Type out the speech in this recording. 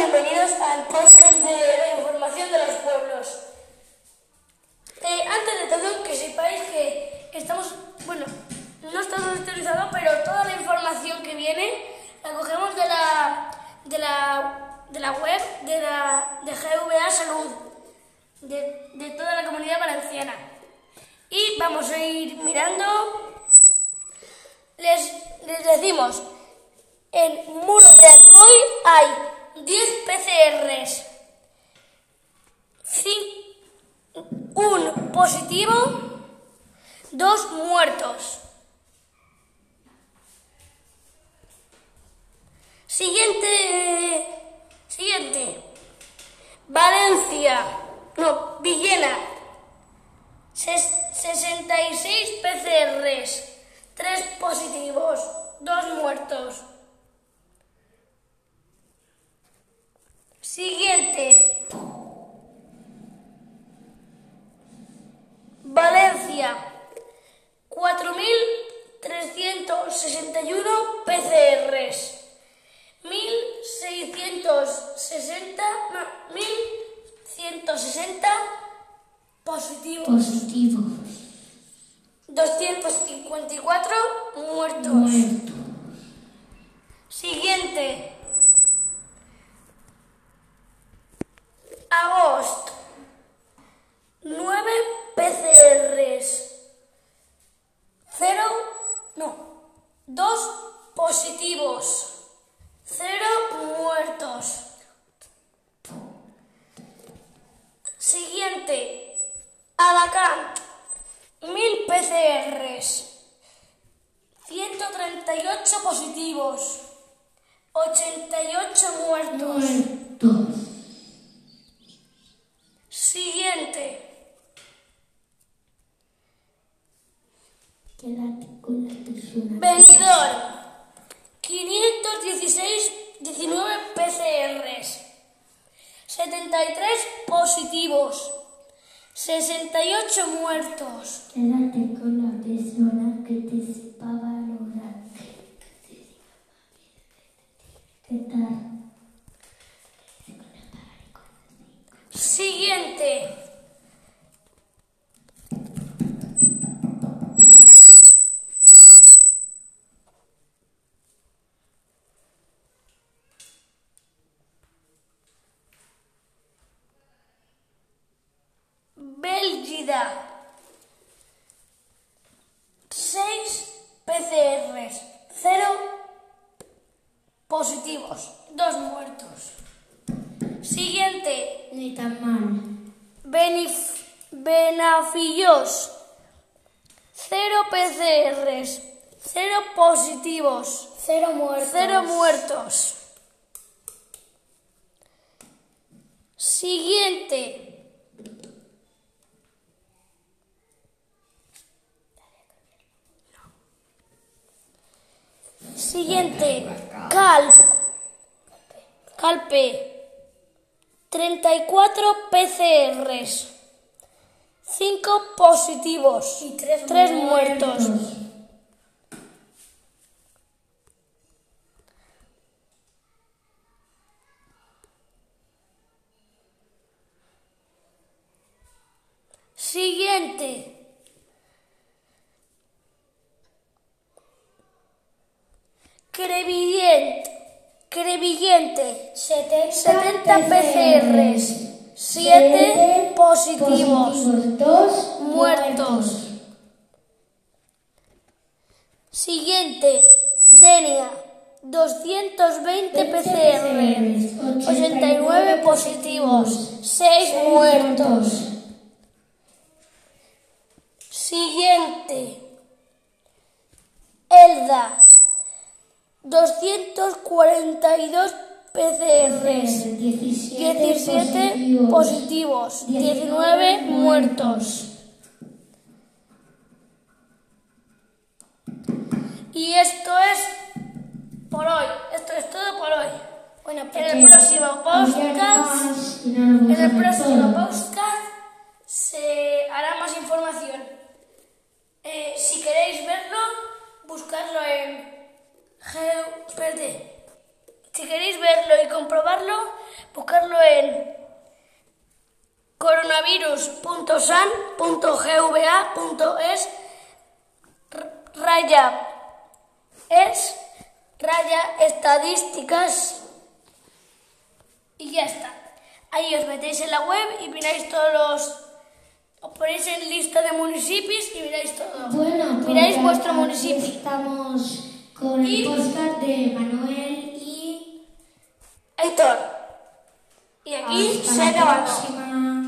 bienvenidos al podcast de la información de los pueblos. Eh, antes de todo, que sepáis que estamos, bueno, no está todo actualizado, pero toda la información que viene la cogemos de la, de la, de la web de, la, de GVA Salud, de, de toda la comunidad valenciana. Y vamos a ir mirando. Les, les decimos, en Muro de Alcoy hay 10 PCRs, un positivo, dos muertos. Siguiente, siguiente. Valencia, no, Villena, Ses- 66 PCRs, 3 positivos, 2 muertos. Siguiente. Valencia, 4.361 PCRs, 1.660, no, 1.160 positivos. Positivos. 254 muertos. Muertos. Siguiente. Agosto. 9 PCRs. 0, no, 2 positivos. 0 muertos. Siguiente. Alacant. 1000 PCRs. 138 positivos, 88 muertos. Muertos. Siguiente. Quédate con la. Benidorm. 516, 19 PCRs. 73 positivos. 68 muertos. Quédate con la 6 PCRs, 0 positivos, 2 muertos. Siguiente. Ni tan mal. Benif Benafillos. 0 PCRs, 0 positivos, Cero muertos. 0 muertos. Siguiente. Siguiente. Calp. Calpe. 34 PCRs. 5 positivos. Y tres 3 muertos. Siguiente. Crevillent. Crevillente. 70 PCRs. 7 positivos. Dos Muertos. Siguiente. Denia. 220 PCRs. 89 positivos. 6 muertos. Siguiente. Elda. 242 PCRs. 17 positivos. 19 muertos. Y esto es por hoy. Esto es todo por hoy. Bueno, en el próximo podcast, en el próximo podcast se hará más información. Eh, si queréis verlo, buscarlo en Geo. Espérate. Si queréis ver verlo y comprobarlo, buscarlo en coronavirus.san.gva.es raya es raya estadísticas y ya está. Ahí os metéis en la web y miráis todos los... Os ponéis en lista de municipios y miráis todo. Bueno, pues miráis vuestro municipio. Estamos con el podcast de Manuel y Aitor. Y aquí se próxima.